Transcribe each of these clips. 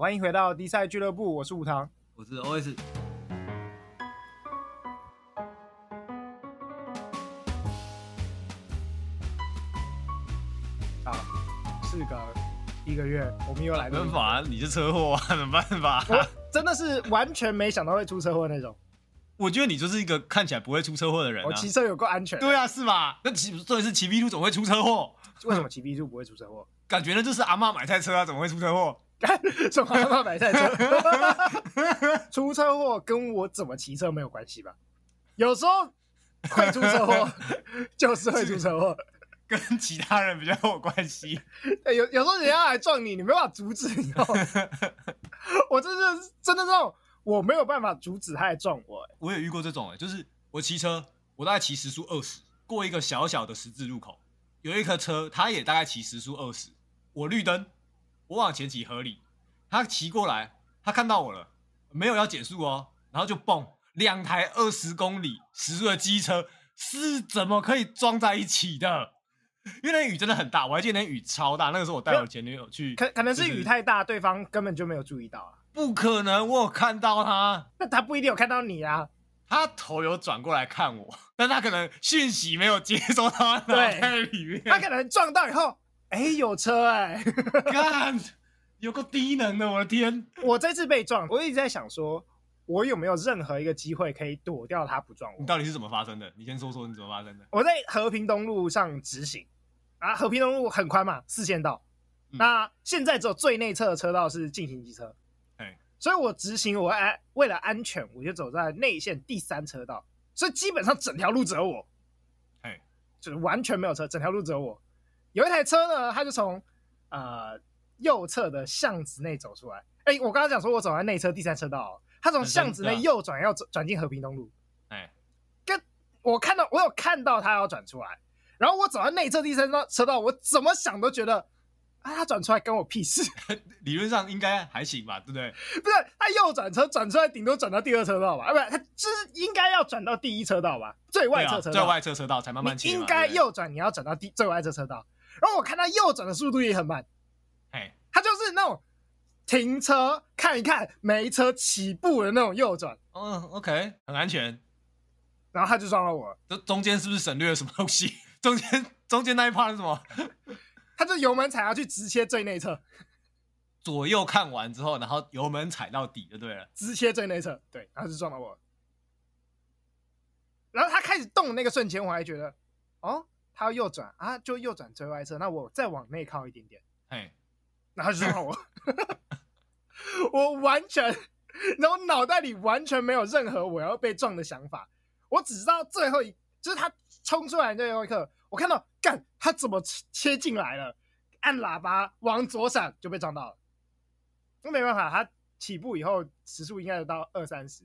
欢迎回到 D 赛俱乐部，我是武堂，我是 OS。啊，事隔一个月，我们又来了。没办法，你是车祸啊，没办法。我真的是完全没想到会出车祸那种。我觉得你就是一个看起来不会出车祸的人、啊。我骑车有够安全。对啊，是吧？那骑重点是骑 V 2总会出车祸。为什么骑 V 2不会出车祸？感觉呢，就是阿妈买菜车啊，怎么会出车祸？什么阿嬷买菜车？出车祸跟我怎么骑车没有关系吧？有时候会出车祸，就是会出车祸，跟其他人比较有关系。有有时候人家来撞你，你没办法阻止，你知道吗？我真的真的这种。我没有办法阻止他来撞我。我也遇过这种，就是我骑车，我大概骑时速二十，过一个小小的十字路口，有一颗车，他也大概骑时速二十，我绿灯，我往前骑合理，他骑过来，他看到我了，没有要减速哦，然后就蹦，两台二十公里时速的机车是怎么可以撞在一起的？因为那雨真的很大，我还记得那雨超大，那个时候我带我前女友去，可可能是雨太大，对方根本就没有注意到啊。不可能，我有看到他，那他不一定有看到你啊。他头有转过来看我，但他可能讯息没有接收到他脑袋里面。他可能撞到以后，哎、欸，有车哎、欸，干，有个低能的，我的天！我这次被撞，我一直在想说，我有没有任何一个机会可以躲掉他不撞我？你到底是怎么发生的？你先说说你怎么发生的。我在和平东路上直行，啊，和平东路很宽嘛，四线道。嗯、那现在只有最内侧的车道是进行机车。所以我直行，我安为了安全，我就走在内线第三车道，所以基本上整条路只有我，哎，就是完全没有车，整条路只有我。有一台车呢，它就从呃右侧的巷子内走出来。哎，我刚刚讲说我走在内侧第三车道，它从巷子内右转要转进和平东路，哎，跟我看到我有看到它要转出来，然后我走在内侧第三车道，我怎么想都觉得。啊，他转出来跟我屁事！理论上应该还行吧，对不对？不是，他右转车转出来，顶多转到第二车道吧？啊，不是，他就是应该要转到第一车道吧？最外侧车道，最外侧车道才慢慢切。应该右转，你要转到第最外侧车道。然后我看他右转的速度也很慢，哎，他就是那种停车看一看没车起步的那种右转。嗯，OK，很安全。然后他就撞到我，这中间是不是省略了什么东西？中间中间那一 part 是什么？他就油门踩下去，直切最内侧，左右看完之后，然后油门踩到底就对了，直切最内侧，对，然后就撞到我。然后他开始动的那个瞬间，我还觉得，哦，他要右转啊，就右转最外侧，那我再往内靠一点点，哎，然后就撞到我，我完全，然后脑袋里完全没有任何我要被撞的想法，我只知道最后一，就是他冲出来的那一刻。我看到，干他怎么切进来了？按喇叭往左闪就被撞到了。那没办法，他起步以后时速应该有到二三十，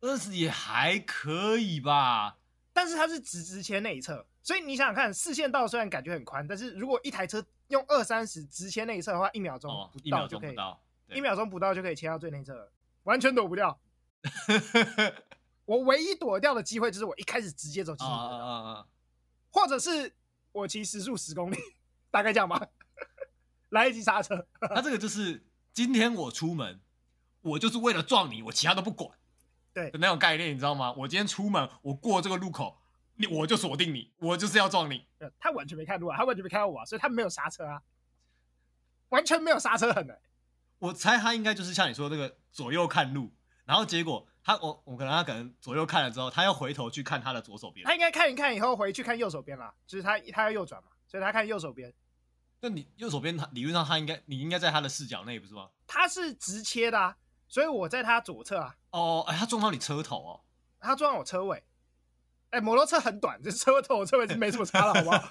二十也还可以吧。但是他是直直切内侧，所以你想想看，四线道虽然感觉很宽，但是如果一台车用二三十直切内侧的话，一秒钟不到就可以，哦、一秒钟不到就可以切到最内侧，完全躲不掉。我唯一躲掉的机会就是我一开始直接走进去。或者是我骑时速十公里，大概这样吧，来得及刹车。那这个就是今天我出门，我就是为了撞你，我其他都不管，对的那种概念，你知道吗？我今天出门，我过这个路口，你我就锁定你，我就是要撞你。他完全没看路啊，他完全没看到我啊，所以他没有刹车啊，完全没有刹车痕的。我猜他应该就是像你说的那个左右看路，然后结果。他我我可能他可能左右看了之后，他要回头去看他的左手边。他应该看一看以后回去看右手边啦，就是他他要右转嘛，所以他看右手边。那你右手边他理论上他应该你应该在他的视角内不是吗？他是直切的啊，所以我在他左侧啊。哦，哎，他撞到你车头哦，他撞到我车尾。哎，摩托车很短，这车头我车尾是没什么差了，好不好？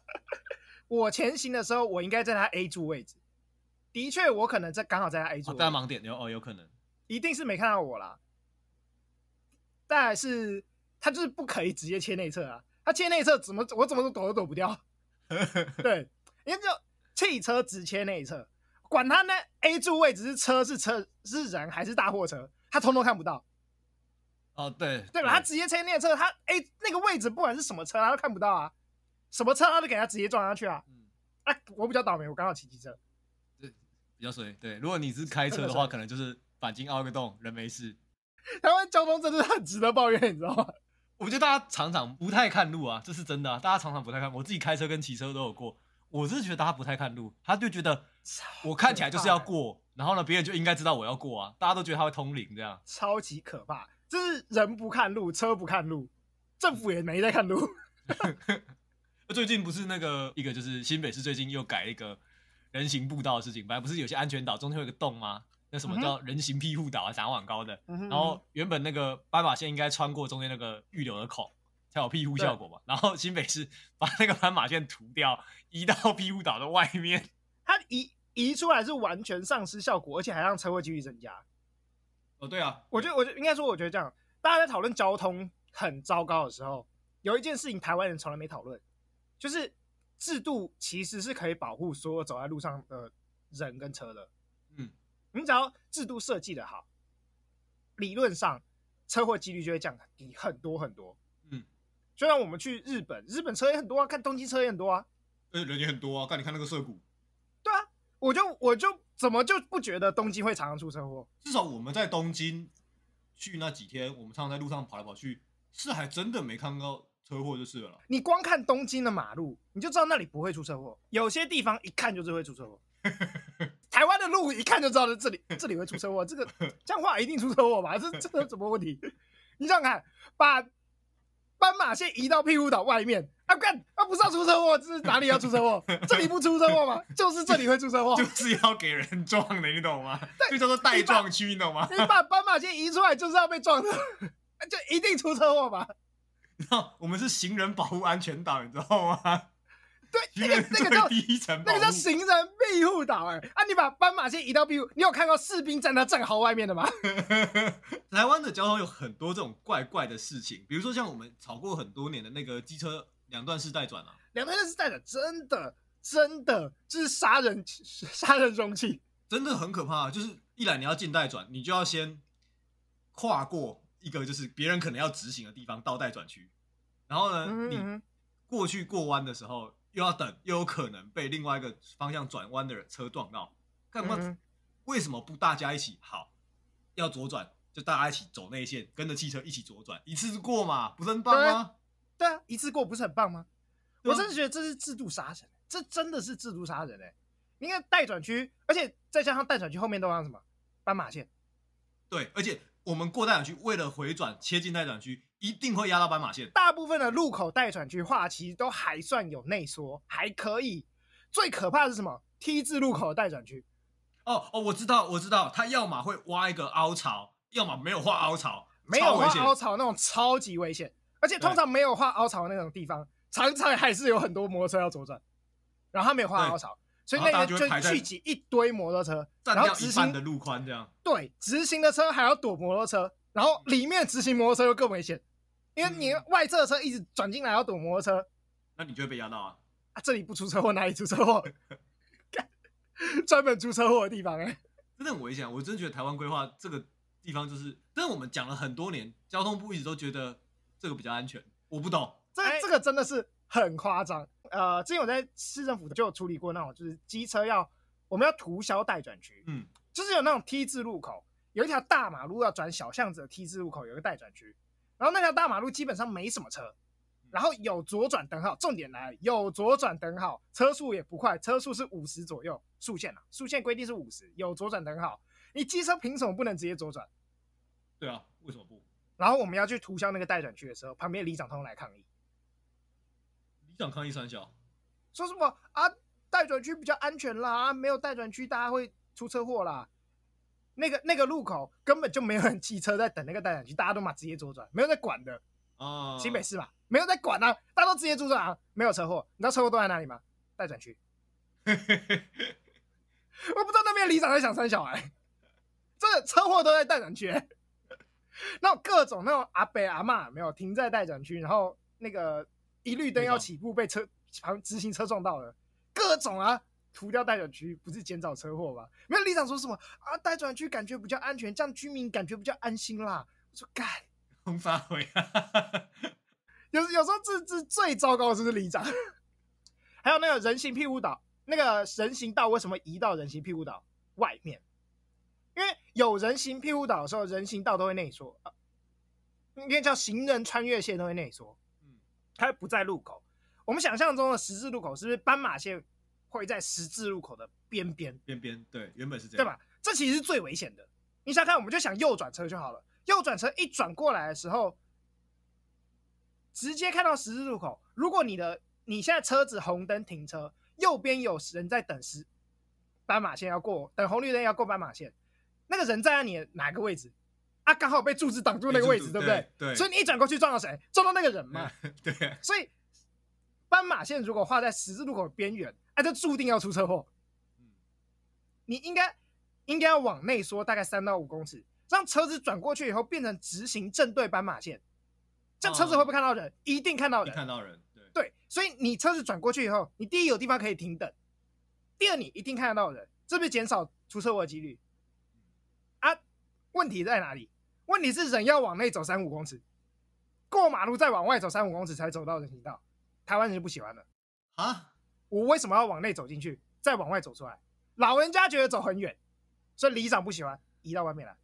我前行的时候，我应该在他 A 柱位置。的确，我可能在刚好在他 A 柱。在盲点有哦，有可能。一定是没看到我啦，但是他就是不可以直接切内侧啊，他切内侧怎么我怎么都躲都躲不掉，对，因为就汽车直切内侧，管他呢 A 柱位置是车是车是人还是大货车，他通通看不到。哦，对，对吧？他直接切内侧，他哎那个位置不管是什么车，他都看不到啊，什么车他都给他直接撞上去啊。哎、嗯啊，我比较倒霉，我刚好骑机车。比较衰。对，如果你是开车的话，可能就是钣金凹个洞，人没事。台湾交通真的是很值得抱怨，你知道吗？我觉得大家常常不太看路啊，这是真的啊。大家常常不太看，我自己开车跟骑车都有过。我是觉得大家不太看路，他就觉得我看起来就是要过，然后呢，别人就应该知道我要过啊。大家都觉得他会通灵这样，超级可怕。就是人不看路，车不看路，政府也没在看路。最近不是那个一个就是新北市最近又改一个人行步道的事情，本来不是有些安全岛中间有个洞吗？那什么叫人行庇护岛啊？长很高的，然后原本那个斑马线应该穿过中间那个预留的孔才有庇护效果嘛。然后新北市把那个斑马线涂掉，移到庇护岛的外面，它移移出来是完全丧失效果，而且还让车祸几率增加。哦，对啊，我觉得，我觉得应该说，我觉得这样，大家在讨论交通很糟糕的时候，有一件事情台湾人从来没讨论，就是制度其实是可以保护所有走在路上的人跟车的。嗯，你只要制度设计的好，理论上车祸几率就会降低很多很多。嗯，就像我们去日本，日本车也很多啊，看东京车也很多啊，呃，人也很多啊，看你看那个涩谷。对啊，我就我就。怎么就不觉得东京会常常出车祸？至少我们在东京去那几天，我们常常在路上跑来跑去，是还真的没看到车祸就是了。你光看东京的马路，你就知道那里不会出车祸。有些地方一看就是会出车祸。台湾的路一看就知道这里这里会出车祸，这个 这样话一定出车祸吧？这这有什么问题？你想想看，把。斑马线移到庇护岛外面，啊干，啊不是要出车祸，这是哪里要出车祸？这里不出车祸吗？就是这里会出车祸，就是要给人撞的，你懂吗？对，就叫做带撞区，你懂吗？你把斑马线移出来就是要被撞的，就一定出车祸吧？然后我们是行人保护安全岛，你知道吗？对，那个那个叫那个叫行人庇护岛哎，啊，你把斑马线移到庇护，你有看到士兵站在战壕外面的吗？台湾的交通有很多这种怪怪的事情，比如说像我们吵过很多年的那个机车两段式带转啊，两段式带转真的真的就是杀人杀人凶器，真的很可怕。啊就是一来你要进带转，你就要先跨过一个就是别人可能要直行的地方到待转区，然后呢，嗯嗯你过去过弯的时候。又要等，又有可能被另外一个方向转弯的人车撞到，干嘛？嗯、为什么不大家一起好？要左转就大家一起走内线，跟着汽车一起左转，一次过嘛，不是很棒吗？对啊，一次过不是很棒吗？我真的觉得这是制度杀人，这真的是制度杀人哎！你看待转区，而且再加上待转区后面都有什么斑马线？对，而且我们过待转区，为了回转切进待转区。一定会压到斑马线。大部分的路口待转区画其实都还算有内缩，还可以。最可怕的是什么？T 字路口的待转区。哦哦，我知道，我知道，他要么会挖一个凹槽，要么没有画凹槽，没有画凹槽那种超级危险。而且通常没有画凹槽的那种地方，常常还是有很多摩托车要左转，然后他没有画凹槽，所以那个就聚集一堆摩托车，然后直行的路宽这样。对，直行的车还要躲摩托车，然后里面直行摩托车又更危险。因为你外侧车一直转进来要躲摩托车，那你就会被压到啊！啊，这里不出车祸，哪里出车祸？专门出车祸的地方哎、欸，真的很危险。我真的觉得台湾规划这个地方就是，但是我们讲了很多年，交通部一直都觉得这个比较安全。我不懂，这这个真的是很夸张。呃，之前我在市政府就有处理过那种，就是机车要我们要涂销待转区，嗯，就是有那种 T 字路口，有一条大马路要转小巷子的 T 字路口，有一个待转区。然后那条大马路基本上没什么车，然后有左转灯号，重点来了，有左转灯号，车速也不快，车速是五十左右，速限啊，速限规定是五十，有左转灯号，你机车凭什么不能直接左转？对啊，为什么不？然后我们要去涂销那个待转区的时候，旁边里长通来抗议，里长抗议三小，说什么啊？待转区比较安全啦，没有待转区大家会出车祸啦。那个那个路口根本就没有人骑车在等那个待转区，大家都嘛直接左转，没有在管的。哦，新北市嘛，没有在管啊，大家都直接左转啊，没有车祸。你知道车祸都在哪里吗？待转区。我不知道那边里长在想生小孩，这个车祸都在待转区。那种各种那种阿伯阿妈没有停在待转区，然后那个一绿灯要起步被车旁直行车撞到了，各种啊。涂掉待转区不是减少车祸吗？没有里长说什么啊？待转区感觉比较安全，这样居民感觉比较安心啦。我说干，红发回有有时候这这最糟糕的就是里长，还有那个人行庇护岛，那个人行道为什么移到人行庇护岛外面，因为有人行庇护岛的时候，人行道都会内缩，应该叫行人穿越线都会内缩，嗯，它不在路口。我们想象中的十字路口是不是斑马线会在十字路口的边边？边边对，原本是这样，对吧？这其实是最危险的。你想看，我们就想右转车就好了。右转车一转过来的时候，直接看到十字路口。如果你的你现在车子红灯停车，右边有人在等时斑马线要过，等红绿灯要过斑马线，那个人站在你的哪个位置？啊，刚好被柱子挡住那个位置，对不对？对。所以你一转过去撞到谁？撞到那个人嘛？对。所以斑马线如果画在十字路口的边缘，哎，就注定要出车祸。你应该应该要往内缩大概三到五公尺，让车子转过去以后变成直行正对斑马线。这样车子会不会看到人？哦、一定看到人。看到人。对。对，所以你车子转过去以后，你第一有地方可以停等，第二你一定看得到人，这不是减少出车祸的几率？啊，问题在哪里？问题是人要往内走三五公尺，过马路再往外走三五公尺才走到人行道，台湾人就不喜欢了啊！我为什么要往内走进去，再往外走出来？老人家觉得走很远，所以里长不喜欢，移到外面来。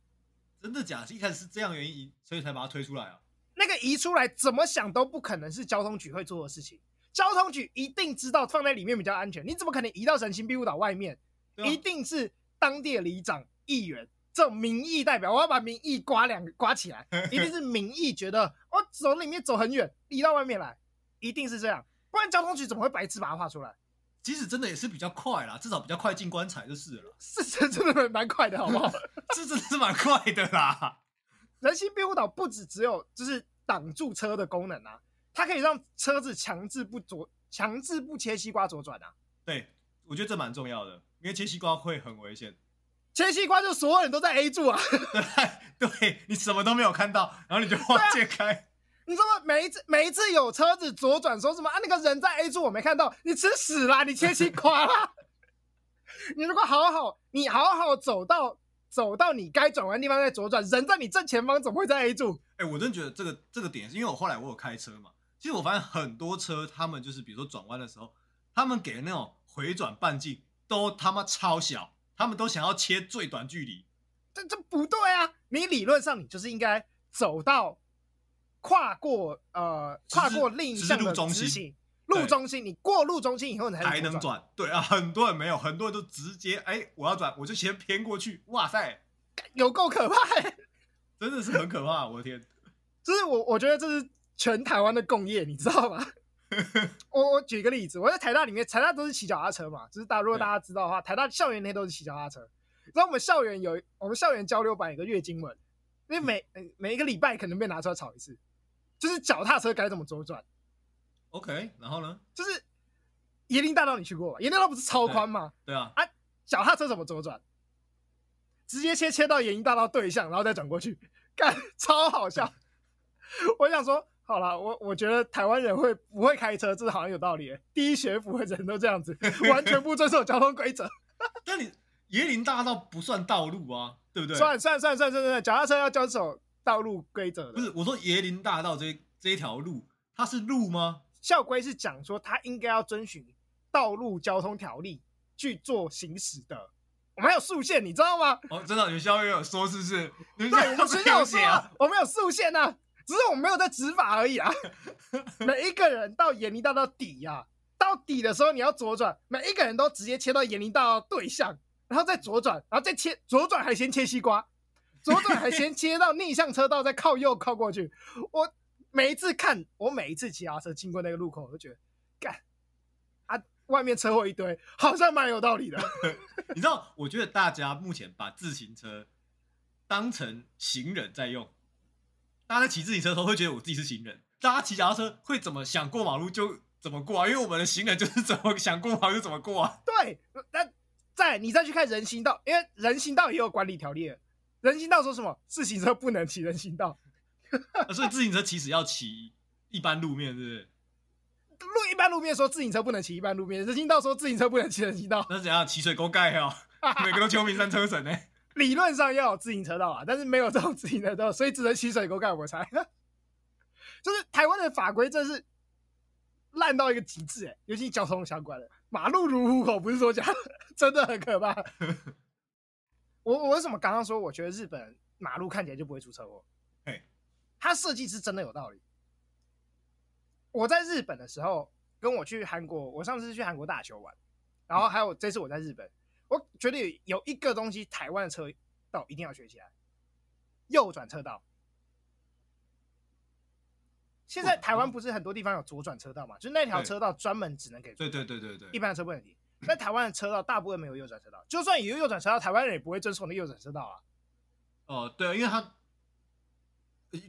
真的假的？一开始是这样原因，所以才把它推出来啊？那个移出来怎么想都不可能是交通局会做的事情，交通局一定知道放在里面比较安全，你怎么可能移到神行庇护岛外面？啊、一定是当地的里长、议员。这种民意代表，我要把民意刮两刮起来，一定是民意觉得我走里面走很远，移到外面来，一定是这样，不然交通局怎么会白痴把它画出来？其实真的也是比较快啦，至少比较快进棺材就是了。是真真的蛮快的，好不好？是真的是蛮快的啦。人行庇护岛不止只有就是挡住车的功能啊，它可以让车子强制不左，强制不切西瓜左转啊。对，我觉得这蛮重要的，因为切西瓜会很危险。切西瓜就所有人都在 A 柱啊，对，对你什么都没有看到，然后你就往切开。啊、你说每一次每一次有车子左转，说什么啊？那个人在 A 柱我没看到，你吃屎啦！你切西瓜啦！你如果好好，你好好走到走到你该转弯的地方再左转，人在你正前方，怎么会在 A 柱？哎、欸，我真的觉得这个这个点是因为我后来我有开车嘛，其实我发现很多车他们就是比如说转弯的时候，他们给的那种回转半径都他妈超小。他们都想要切最短距离，这这不对啊！你理论上你就是应该走到跨过呃跨过另一项的中心路中心，你过路中心以后你才还能转。对啊，很多人没有，很多人都直接哎，我要转，我就先偏过去。哇塞，有够可怕，真的是很可怕！我的天，就是我我觉得这是全台湾的共业，你知道吗？我我举个例子，我在台大里面，台大都是骑脚踏车嘛，就是大如果大家知道的话，台大校园内都是骑脚踏车。然后我们校园有我们校园交流版有个月经文，因为每每一个礼拜可能被拿出来炒一次，就是脚踏车该怎么左转。OK，然后呢？就是椰林大道你去过吧？椰林大道不是超宽吗？对啊。啊，脚踏车怎么左转？直接切切到椰林大道对向，然后再转过去，干超好笑。我想说。好了，我我觉得台湾人会不会开车，这好像有道理。第一学府的人都这样子，完全不遵守交通规则。但你椰林大道不算道路啊，对不对？算算算算算算，脚踏车要遵守道路规则的。不是，我说椰林大道这这一条路，它是路吗？校规是讲说，它应该要遵循道路交通条例去做行驶的。我们还有速限，你知道吗？哦，真的，你们校规有说是不是？对，我们学校有说啊，我们有速限啊。只是我没有在执法而已啊！每一个人到椰林大道底呀、啊，到底的时候你要左转，每一个人都直接切到椰林大道对向，然后再左转，然后再切左转还先切西瓜，左转还先切到逆向车道，再靠右靠过去。我每一次看，我每一次骑脚车经过那个路口，我就觉得，干啊，外面车祸一堆，好像蛮有道理的。你知道，我觉得大家目前把自行车当成行人在用。大家在骑自行车的时候会觉得我自己是行人，大家骑脚踏车会怎么想过马路就怎么过啊，因为我们的行人就是怎么想过马路就怎么过啊。对，那再你再去看人行道，因为人行道也有管理条例，人行道说什么自行车不能骑人行道，所以自行车其实要骑一般路面，是不是？路一般路面说自行车不能骑一般路面，人行道说自行车不能骑人行道，那怎样？骑水沟盖哦，每个都秋名山车神呢。理论上要有自行车道啊，但是没有这种自行车道，所以只能骑水沟盖。我猜，就是台湾的法规真是烂到一个极致哎，尤其交通相关的，马路如虎口，不是说假的，真的很可怕。我我为什么刚刚说我觉得日本马路看起来就不会出车祸？嘿，它设计是真的有道理。我在日本的时候，跟我去韩国，我上次去韩国打球玩，然后还有这次我在日本，我觉得有一个东西台湾的车道一定要学起来，右转车道。现在台湾不是很多地方有左转车道嘛？就是那条车道专门只能给对对对对对，一般的车不能停。在台湾的车道大部分没有右转车道，就算有右转车道，台湾人也不会遵守那右转车道啊。哦、呃，对啊，因为他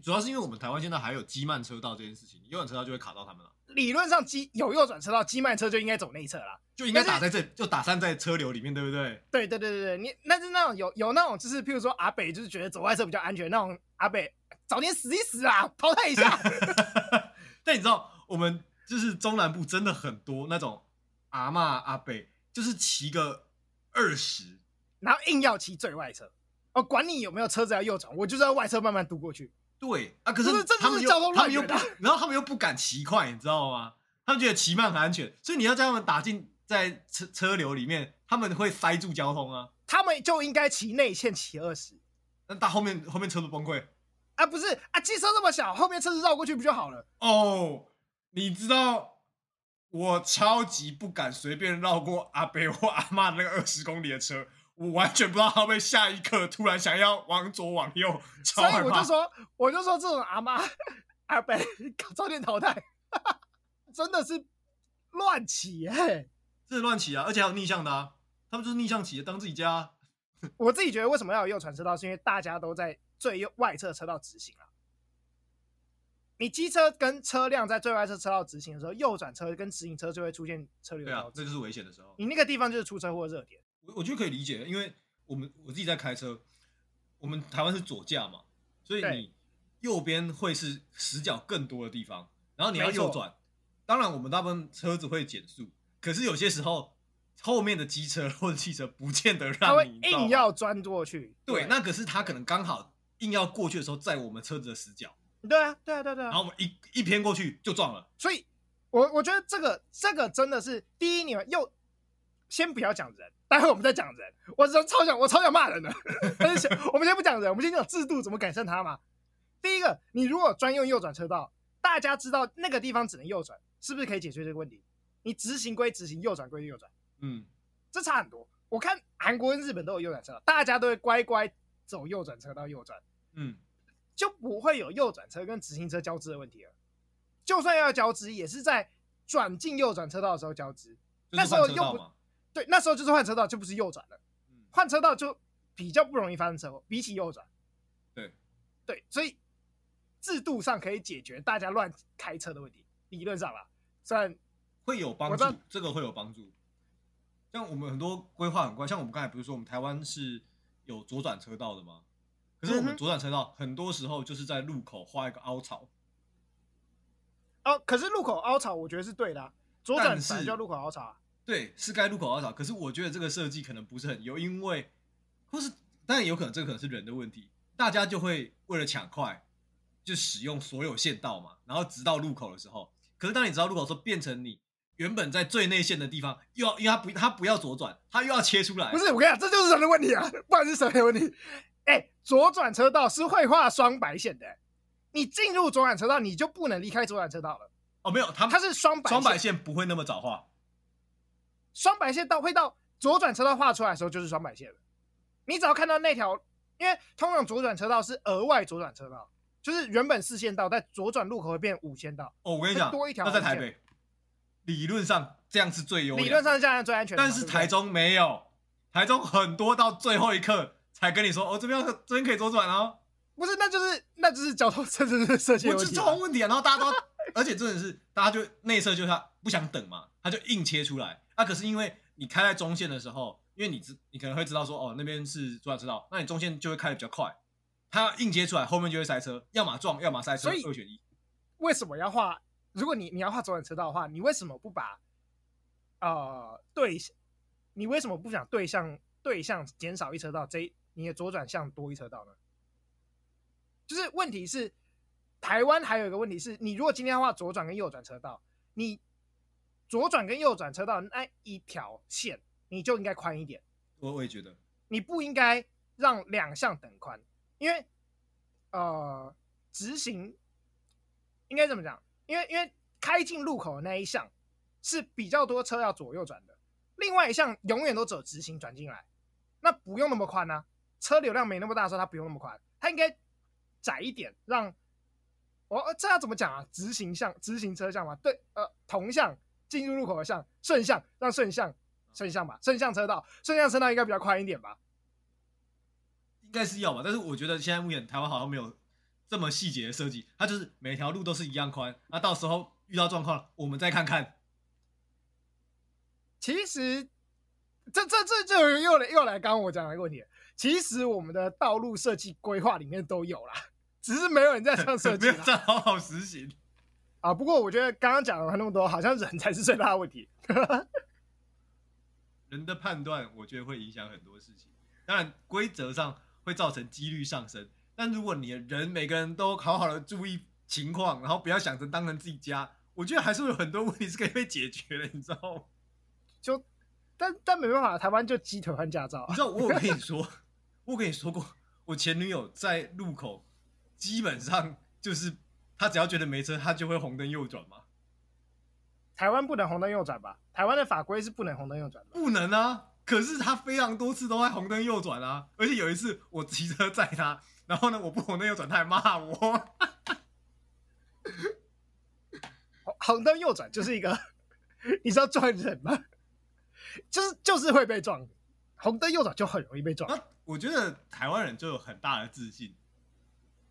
主要是因为我们台湾现在还有机慢车道这件事情，右转车道就会卡到他们了。理论上机有右转车道，机慢车就应该走内侧啦，就应该打在这，就打散在车流里面，对不对？对对对对对，你那是那种有有那种就是，譬如说阿北就是觉得走外侧比较安全那种阿北。早点死一死啊！淘汰一下。但你知道，我们就是中南部真的很多那种阿妈阿伯，就是骑个二十，然后硬要骑最外侧。哦，管你有没有车子要右转，我就是要外侧慢慢渡过去。对啊，可是他们又他们又不，然后他们又不敢骑快，你知道吗？他们觉得骑慢很安全，所以你要将他们打进在车车流里面，他们会塞住交通啊。他们就应该骑内线骑二十，那到后面后面车都崩溃。啊，不是啊，机车这么小，后面车子绕过去不就好了？哦，你知道我超级不敢随便绕过阿伯或阿妈那个二十公里的车，我完全不知道他会下一刻突然想要往左往右，超。所以我就说，我就说这种阿妈阿伯早点淘汰，真的是乱骑哎，这是乱骑啊，而且还有逆向的啊，他们就是逆向骑，当自己家。我自己觉得为什么要有右转车道，是因为大家都在。最右外侧车道直行啊！你机车跟车辆在最外侧车道直行的时候，右转车跟直行车就会出现车流。对啊，这就是危险的时候。你那个地方就是出车祸热点。我我觉得可以理解，因为我们我自己在开车，我们台湾是左驾嘛，所以你右边会是死角更多的地方，然后你要右转。当然，我们大部分车子会减速，可是有些时候后面的机车或者汽车不见得让你硬要钻过去。对，那可是他可能刚好。硬要过去的时候，在我们车子的死角。对啊，对啊，对啊，对啊。然后我们一一偏过去就撞了。所以，我我觉得这个这个真的是第一，你们又先不要讲人，待会我们再讲人。我超想我超想骂人的，但是我们先不讲人，我们先讲制度怎么改善它嘛。第一个，你如果专用右转车道，大家知道那个地方只能右转，是不是可以解决这个问题？你直行归直行，右转归右转。嗯，这差很多。我看韩国跟日本都有右转车道，大家都会乖乖走右转车道右转。嗯，就不会有右转车跟直行车交织的问题了。就算要交织，也是在转进右转车道的时候交织。那时候又不对，那时候就是换车道，就不是右转了。换车道就比较不容易发生车祸，比起右转。对对，所以制度上可以解决大家乱开车的问题。理论上啦，虽然会有帮助，这个会有帮助。像我们很多规划很怪，像我们刚才不是说我们台湾是有左转车道的吗？可是我们左转车道很多时候就是在路口画一个凹槽。哦，可是路口凹槽，我觉得是对的啊。左转是叫路口凹槽啊。对，是该路口凹槽。可是我觉得这个设计可能不是很优，因为或是当然有可能这个可能是人的问题，大家就会为了抢快，就使用所有线道嘛。然后直到路口的时候，可是当你直到路口的时候，变成你原本在最内线的地方，又要因为他不他不要左转，他又要切出来。不是，我跟你讲，这就是人的问题啊，不然是谁的问题？哎、欸，左转车道是会画双白线的。你进入左转车道，你就不能离开左转车道了。哦，没有，它它是双白双白线，不会那么早画。双白线到会到左转车道画出来的时候就是双白线了。你只要看到那条，因为通常左转车道是额外左转车道，就是原本四线道在左转路口会变五线道。哦，我跟你讲，多一条。那在台北，理论上这样是最优。理论上是这样最安全的。但是台中没有，台中很多到最后一刻。才跟你说，哦，这边这边可以左转哦。不是，那就是那就是交通设置设计问题。不是交通问题啊，然后大家都，而且真的是大家就内侧就是他不想等嘛，他就硬切出来。啊，可是因为你开在中线的时候，因为你知你可能会知道说，哦，那边是左转车道，那你中线就会开的比较快。他硬切出来，后面就会塞车，要么撞，要么塞车，二选一。为什么要画？如果你你要画左转车道的话，你为什么不把呃对，你为什么不想对向对向减少一车道？这你的左转向多一车道呢？就是问题是，台湾还有一个问题是，你如果今天要画左转跟右转车道，你左转跟右转车道那一条线，你就应该宽一点。我我也觉得，你不应该让两项等宽，因为呃，直行应该怎么讲？因为因为开进路口的那一项是比较多车要左右转的，另外一项永远都走直行转进来，那不用那么宽啊，车流量没那么大的时候，它不用那么宽，它应该窄一点，让我、哦、这要怎么讲啊？直行向直行车向嘛，对，呃，同向进入路口的向顺向让顺向顺向吧，顺向车道顺向车道应该比较宽一点吧？应该是要吧，但是我觉得现在目前台湾好像没有。这么细节的设计，它就是每条路都是一样宽。那到时候遇到状况，我们再看看。其实，这这这就又来又来刚刚我讲的一个问题。其实我们的道路设计规划里面都有啦，只是没有人在这样设计，没有这样好好实行啊。不过我觉得刚刚讲了那么多，好像人才是最大的问题。人的判断，我觉得会影响很多事情。当然，规则上会造成几率上升。但如果你的人每个人都好好的注意情况，然后不要想着当成自己家，我觉得还是有很多问题是可以被解决的，你知道吗？就，但但没办法，台湾就鸡腿换驾照。你知道我有跟你说，我跟你说过，我前女友在路口，基本上就是她只要觉得没车，她就会红灯右转嘛。台湾不能红灯右转吧？台湾的法规是不能红灯右转的。不能啊！可是她非常多次都在红灯右转啊，而且有一次我骑车载她。然后呢，我不红灯右转，她还骂我。红灯右转就是一个，你知道撞人吗？就是就是会被撞，红灯右转就很容易被撞。啊，我觉得台湾人就有很大的自信，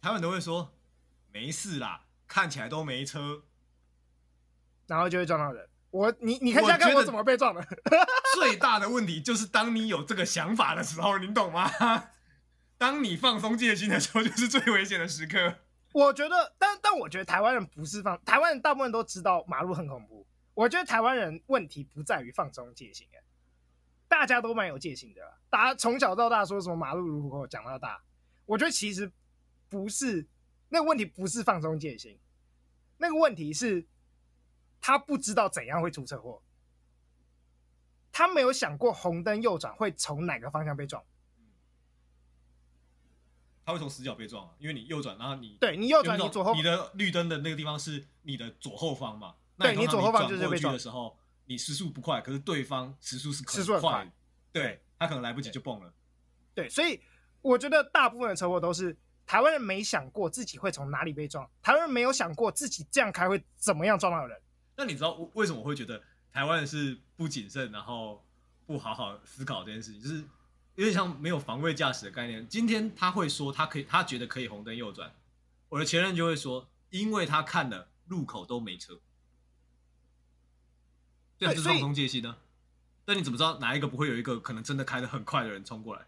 台湾人都会说没事啦，看起来都没车，然后就会撞到人。我你你看一下看我怎么被撞的。最大的问题就是当你有这个想法的时候，你懂吗？当你放松戒心的时候，就是最危险的时刻。我觉得，但但我觉得台湾人不是放，台湾人大部分都知道马路很恐怖。我觉得台湾人问题不在于放松戒心，哎，大家都蛮有戒心的。大家从小到大说什么马路如虎口讲到大，我觉得其实不是那个问题，不是放松戒心，那个问题是他不知道怎样会出车祸，他没有想过红灯右转会从哪个方向被撞。他会从死角被撞啊，因为你右转，然后你对你右转，你左后你的绿灯的那个地方是你的左后方嘛？对你左后方就是被撞的时候，你时速不快，可是对方时速是时速很快，对他可能来不及就蹦了。对，所以我觉得大部分的车祸都是台湾人没想过自己会从哪里被撞，台湾人没有想过自己这样开会怎么样撞到人。那你知道为什么我会觉得台湾人是不谨慎，然后不好好思考这件事情，就是？有点像没有防卫驾驶的概念。今天他会说他可以，他觉得可以红灯右转。我的前任就会说，因为他看了路口都没车，这样就是放松戒心呢。但你怎么知道哪一个不会有一个可能真的开的很快的人冲过来？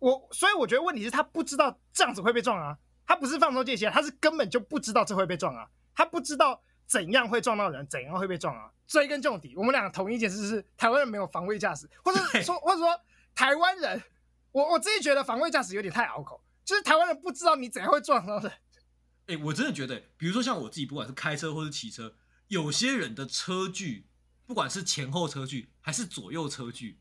我所以我觉得问题是他不知道这样子会被撞啊，他不是放松戒心，他是根本就不知道这会被撞啊，他不知道怎样会撞到人，怎样会被撞啊。追根究底，我们两个同一件事是台湾人没有防卫驾驶，或者说或者说。台湾人，我我自己觉得防卫驾驶有点太拗口，就是台湾人不知道你怎样会撞到人。哎、欸，我真的觉得，比如说像我自己，不管是开车或是骑车，有些人的车距，不管是前后车距还是左右车距，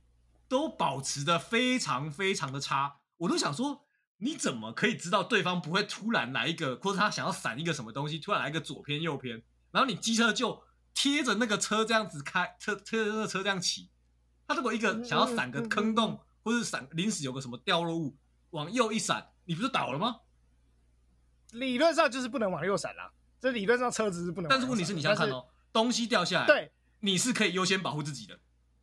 都保持的非常非常的差。我都想说，你怎么可以知道对方不会突然来一个，或者他想要闪一个什么东西，突然来一个左偏右偏，然后你机车就贴着那个车这样子开，车贴着那个车这样骑，他如果一个想要闪个坑洞。或是闪临时有个什么掉落物，往右一闪，你不是倒了吗？理论上就是不能往右闪啦，这理论上车子是不能。但是问题是你想看哦，东西掉下来，对，你是可以优先保护自己的。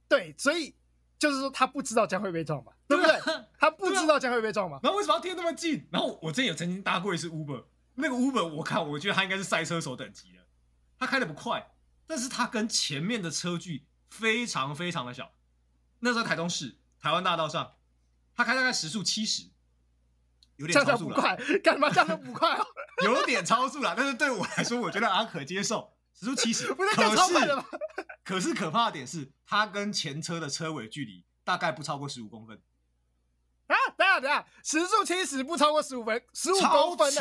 对，所以就是说他不知道将会被撞嘛，对不对？他不知道将会被撞嘛。然后为什么要贴那么近？然后我之前有曾经搭过一次 Uber，那个 Uber 我看我觉得他应该是赛车手等级的，他开的不快，但是他跟前面的车距非常非常的小。那时候台东市。台湾大道上，他开大概时速七十，有点超速了。快，干嘛这样都不快哦？有点超速了，但是对我来说，我觉得还可接受。时速七十，不是超快的吗？可是可怕的点是，它跟前车的车尾距离大概不超过十五公分。啊，等下等下，时速七十不超过十五分，十五公分的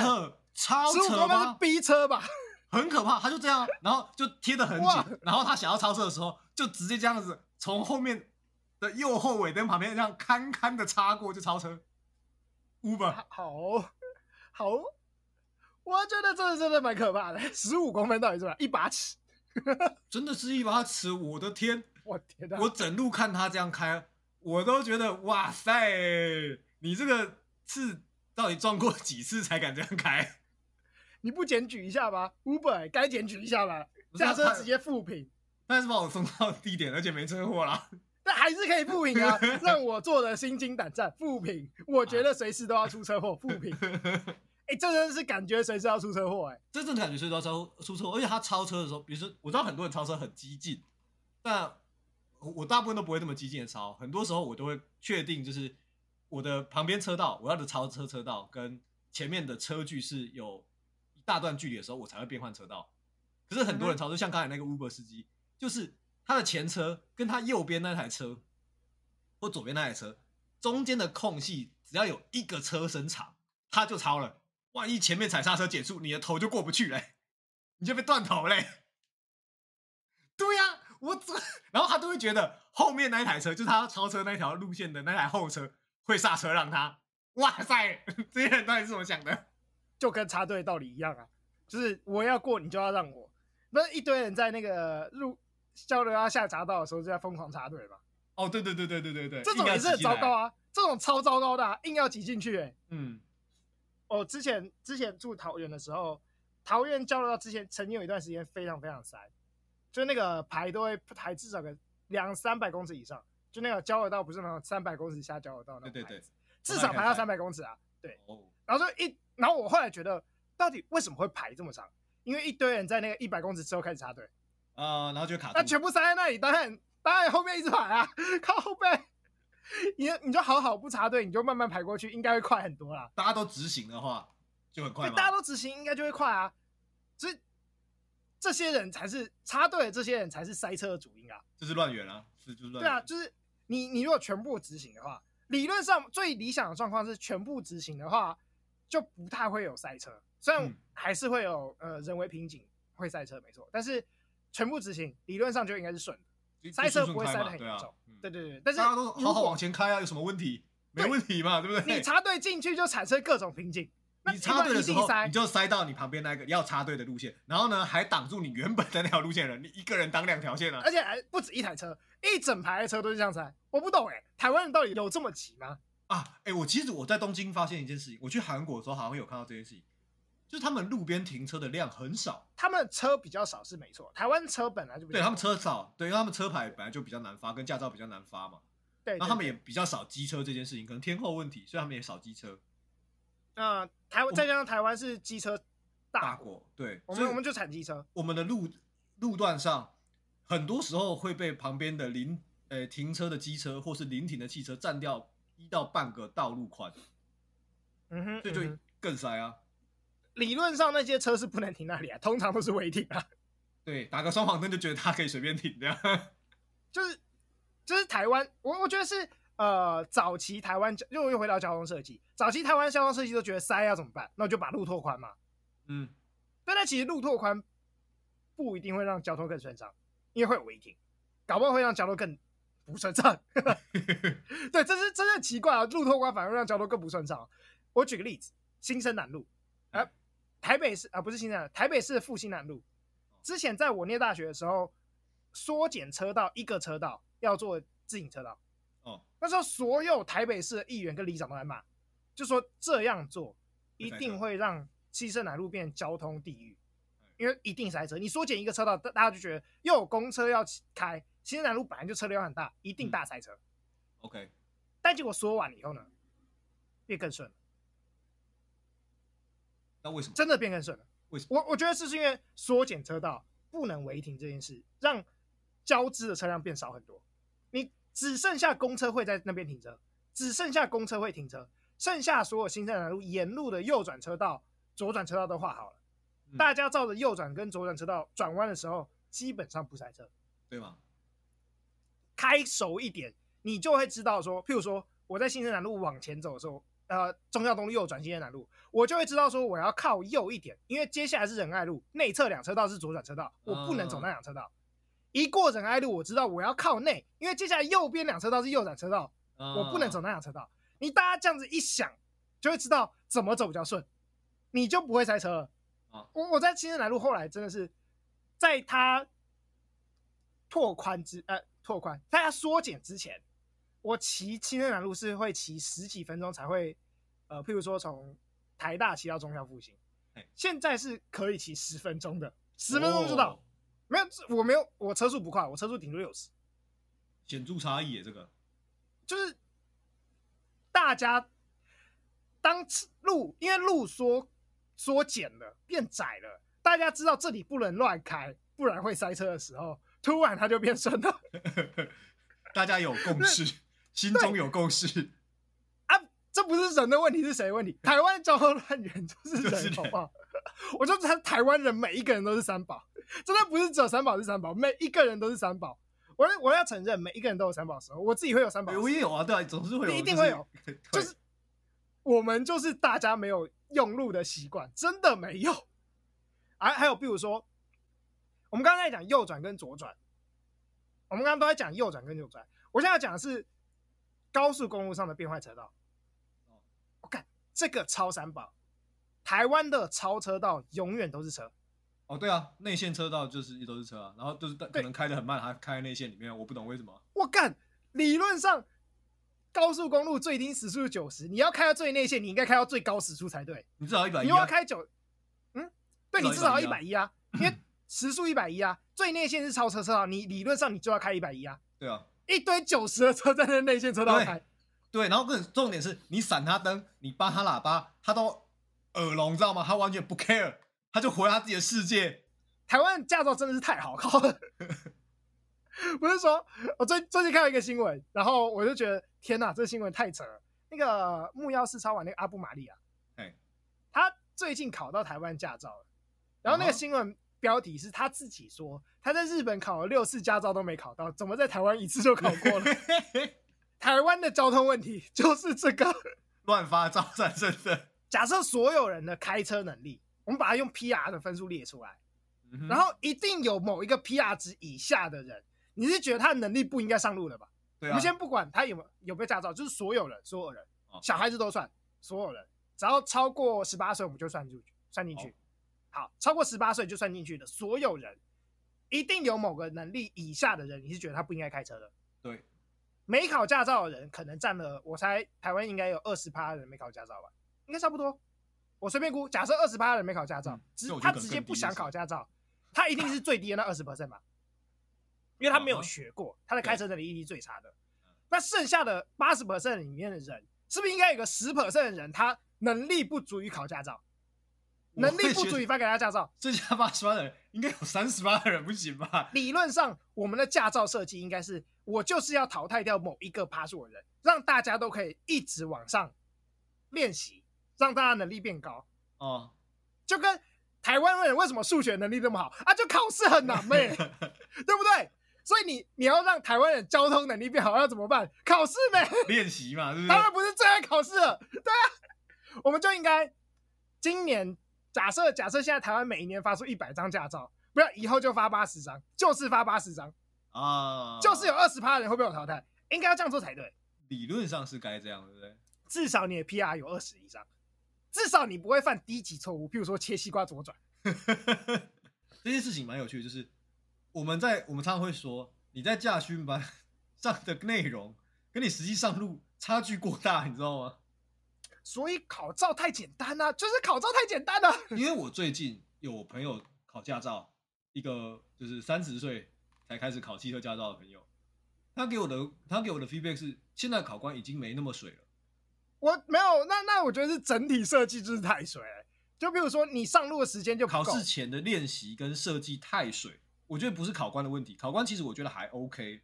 超车，十五公分是逼车吧？很可怕，他就这样，然后就贴得很紧，然后他想要超车的时候，就直接这样子从后面的。右后尾灯旁边这样堪堪的擦过就超车，Uber 好好，我觉得真的真的蛮可怕的，十五公分到底是吧？一把尺，真的是一把尺，我的天，我天哪！我整路看他这样开，我都觉得哇塞，你这个是到底撞过几次才敢这样开？你不检举一下吗？Uber 该检举一下吧，下车直接负评，但是把我送到地点，而且没车祸啦。但还是可以负评啊，让我做的心惊胆战。负评，我觉得随时都要出车祸。负评，这真的是感觉随时要出车祸，哎，这真的感觉随时都要出出车祸。而且他超车的时候，比如说我知道很多人超车很激进，但我大部分都不会那么激进的超。很多时候我都会确定，就是我的旁边车道，我要的超车车道跟前面的车距是有一大段距离的时候，我才会变换车道。可是很多人超车，像刚才那个 Uber 司机，就是。他的前车跟他右边那台车，或左边那台车中间的空隙，只要有一个车身长，他就超了。万一前面踩刹车减速，你的头就过不去嘞，你就被断头嘞。对呀、啊，我这，然后他都会觉得后面那一台车，就是他超车那条路线的那台后车会刹车让他。哇塞，这些人到底是怎么想的？就跟插队道理一样啊，就是我要过，你就要让我。那一堆人在那个路。交流要下匝道的时候就在疯狂插队嘛？哦，对对对对对对对，这种也是很糟糕啊，这种超糟糕的、啊，硬要挤进去、欸。嗯，哦，之前之前住桃园的时候，桃园交流道之前曾经有一段时间非常非常塞，就那个排都会排至少个两三百公尺以上，就那个交流道不是那种三百公尺下交流道那种，对对对，至少排到三百公尺啊。对，哦、然后就一，然后我后来觉得，到底为什么会排这么长？因为一堆人在那个一百公尺之后开始插队。啊、呃，然后就卡，那全部塞在那里，当然当然后面一直排啊，靠后背，你你就好好不插队，你就慢慢排过去，应该会快很多啦。大家都执行的话，就很快。大家都执行，应该就会快啊。所以这些人才是插队的，这些人才是塞车的主因啊。这是乱源啊，是就是乱源。对啊，就是你你如果全部执行的话，理论上最理想的状况是全部执行的话，就不太会有塞车。虽然还是会有、嗯、呃人为瓶颈会塞车，没错，但是。全部执行，理论上就应该是顺的，塞车不会塞的很严重。对对对，但是大家都好好往前开啊，有什么问题？没问题嘛，对不对？你插队进去就产生各种瓶颈，你插队的时候你就塞到你旁边那个要插队的路线，然后呢还挡住你原本的那条路线人，你一个人挡两条线啊，而且还不止一台车，一整排的车都是这样塞。我不懂哎，台湾人到底有这么急吗？啊，哎，我其实我在东京发现一件事情，我去韩国的时候好像有看到这件事情。就是他们路边停车的量很少，他们车比较少是没错。台湾车本来就对他们车少，对，因为他们车牌本来就比较难发，跟驾照比较难发嘛。对，然后他们也比较少机车这件事情，可能天候问题，所以他们也少机车。那、呃、台湾再加上台湾是机车大国，对，我们我们就产机车。我们的路路段上，很多时候会被旁边的临呃、欸、停车的机车或是临停的汽车占掉一到半个道路宽。嗯哼，所以就更塞啊。理论上那些车是不能停那里啊，通常都是违停啊。对，打个双黄灯就觉得他可以随便停这样。就是就是台湾，我我觉得是呃早期台湾，又又回到交通设计，早期台湾交通设计都觉得塞要怎么办？那我就把路拓宽嘛。嗯，但那其实路拓宽不一定会让交通更顺畅，因为会有违停，搞不好会让交通更不顺畅。对，这是真的奇怪啊！路拓宽反而让交通更不顺畅。我举个例子，新生南路，呃台北市啊，不是新南，台北市复兴南路，之前在我念大学的时候，缩减车道一个车道要做自行车道。哦，那时候所有台北市的议员跟里长都在骂，就说这样做一定会让新生南路变交通地狱，因为一定塞车。你缩减一个车道，大家就觉得又有公车要开，新生南路本来就车流很大，一定大塞车。OK，但结果缩完以后呢，变更顺了。那为什么真的变更顺了？为什么？我我觉得是是因为缩减车道不能违停这件事，让交织的车辆变少很多。你只剩下公车会在那边停车，只剩下公车会停车，剩下所有新生南路沿路的右转车道、左转车道都画好了，嗯、大家照着右转跟左转车道转弯的时候，基本上不塞车，对吗？开熟一点，你就会知道说，譬如说我在新生南路往前走的时候。呃，忠孝东路右转新生南路，我就会知道说我要靠右一点，因为接下来是仁爱路，内侧两车道是左转车道，我不能走那两车道。一过仁爱路，我知道我要靠内，因为接下来右边两车道是右转车道，我不能走那两车道。你大家这样子一想，就会知道怎么走比较顺，你就不会塞车了。啊，我我在青山南路后来真的是，在它拓宽之呃拓宽，在它缩减之前，我骑青山南路是会骑十几分钟才会，呃，譬如说从台大骑到中校复兴，现在是可以骑十分钟的，十分钟就到。哦没有，我没有，我车速不快，我车速顶多六十，显著差异耶。这个就是大家当路因为路缩缩减了，变窄了，大家知道这里不能乱开，不然会塞车的时候，突然它就变顺了。大家有共识，心中有共识啊！这不是人的问题，是谁的问题？台湾交通乱源就是人，好不好？我就台台湾人每一个人都是三宝。真的不是只有三宝是三宝，每一个人都是三宝。我我要承认，每一个人都有三宝的时候，我自己会有三宝。我也有啊，对啊，总是会有，你一定会有。就是我们就是大家没有用路的习惯，真的没有。还还有，比如说，我们刚才在讲右转跟左转，我们刚刚都在讲右转跟右转。我现在要讲的是高速公路上的变换车道。我看这个超三宝，台湾的超车道永远都是车。哦，对啊，内线车道就是一都是车啊，然后就是可能开的很慢，还开在内线里面，我不懂为什么。我干，理论上高速公路最低时速是九十，你要开到最内线，你应该开到最高时速才对。你至少一百一。你要开九，嗯，对，你至少要一百一啊，因为时速一百一啊，最内线是超车车道，你理论上你就要开一百一啊。对啊，一堆九十的车在那内线车道开。对，然后更重点是你闪他灯，你扒他喇叭，他都耳聋，知道吗？他完全不 care。他就活他自己的世界。台湾驾照真的是太好考了，不是说我最最近看到一个新闻，然后我就觉得天哪，这个新闻太扯了。那个木曜四超玩那个阿布玛利亚，哎，他最近考到台湾驾照了。然后那个新闻标题是他自己说他在日本考了六次驾照都没考到，怎么在台湾一次就考过了？台湾的交通问题就是这个 乱发照战，真的。假设所有人的开车能力。我们把它用 PR 的分数列出来，然后一定有某一个 PR 值以下的人，你是觉得他的能力不应该上路的吧？对啊。我们先不管他有没有有没有驾照，就是所有人，所有人，小孩子都算，所有人，只要超过十八岁，我们就算进去，算进去。好，超过十八岁就算进去的所有人，一定有某个能力以下的人，你是觉得他不应该开车的？对。没考驾照的人可能占了，我猜台湾应该有二十趴的人没考驾照吧？应该差不多。我随便估，假设二十八的人没考驾照，直、嗯、他直接不想考驾照，他一定是最低的那二十 percent 吧？因为他没有学过，他的开车能力一定最差的。那剩下的八十 percent 里面的人，是不是应该有个十 percent 的人，他能力不足以考驾照，能力不足以发给他驾照？剩下八十八的人，应该有三十八个人不行吧？理论上，我们的驾照设计应该是，我就是要淘汰掉某一个趴数的人，让大家都可以一直往上练习。让大家能力变高哦，就跟台湾人为什么数学能力这么好啊？就考试很难呗，对不对？所以你你要让台湾人交通能力变好，要怎么办？考试呗，练习嘛，是不是？他们不是最爱考试了，对啊，我们就应该今年假设假设现在台湾每一年发出一百张驾照，不要以后就发八十张，就是发八十张啊，就是有二十趴的人会被我淘汰，应该要这样做才对。理论上是该这样，对不对？至少你的 PR 有二十以上。至少你不会犯低级错误，譬如说切西瓜左转。这件事情蛮有趣的，就是我们在我们常常会说，你在驾训班上的内容跟你实际上路差距过大，你知道吗？所以考照太简单了，就是考照太简单了。因为我最近有朋友考驾照，一个就是三十岁才开始考汽车驾照的朋友，他给我的他给我的 feedback 是，现在考官已经没那么水了。我没有，那那我觉得是整体设计就是太水，就比如说你上路的时间就考试前的练习跟设计太水，我觉得不是考官的问题，考官其实我觉得还 OK，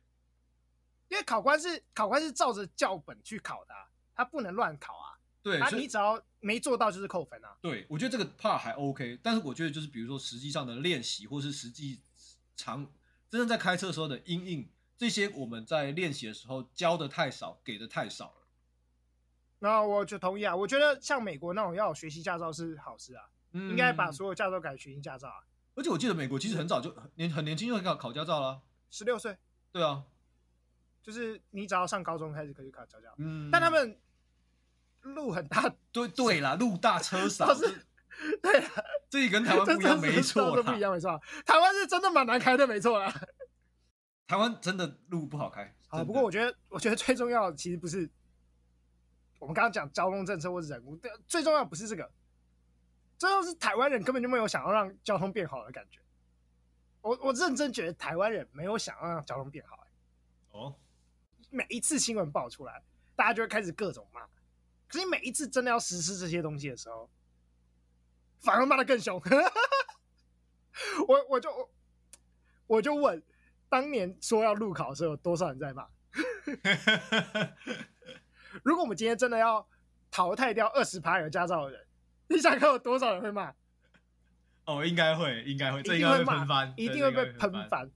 因为考官是考官是照着教本去考的，啊，他不能乱考啊。对，啊，你只要没做到就是扣分啊。对，我觉得这个 part 还 OK，但是我觉得就是比如说实际上的练习或是实际常真正在开车的时候的因应这些我们在练习的时候教的太少，给的太少了。那我就同意啊，我觉得像美国那种要有学习驾照是好事啊，嗯、应该把所有驾照改学习驾照啊。而且我记得美国其实很早就年很年轻就考考驾照了，十六岁。对啊，就是你只要上高中开始可以考驾照。嗯，但他们路很大，对对啦，路大车少，是，对啦，这里跟台湾不一样，没错，不一样，没错。台湾是真的蛮难开的，没错啦。台湾真的路不好开啊。不过我觉得，我觉得最重要的其实不是我们刚刚讲交通政策或者人物，最重要不是这个，最重要是台湾人根本就没有想要让交通变好的感觉。我我认真觉得台湾人没有想要让交通变好，欸。哦，每一次新闻爆出来，大家就会开始各种骂。可是你每一次真的要实施这些东西的时候，反而骂的更凶。我我就我我就问，当年说要路考的时候，有多少人在骂？如果我们今天真的要淘汰掉二十趴有驾照的人，你想看有多少人会骂？哦，应该会，应该会，这应该会喷翻，一定会被喷翻。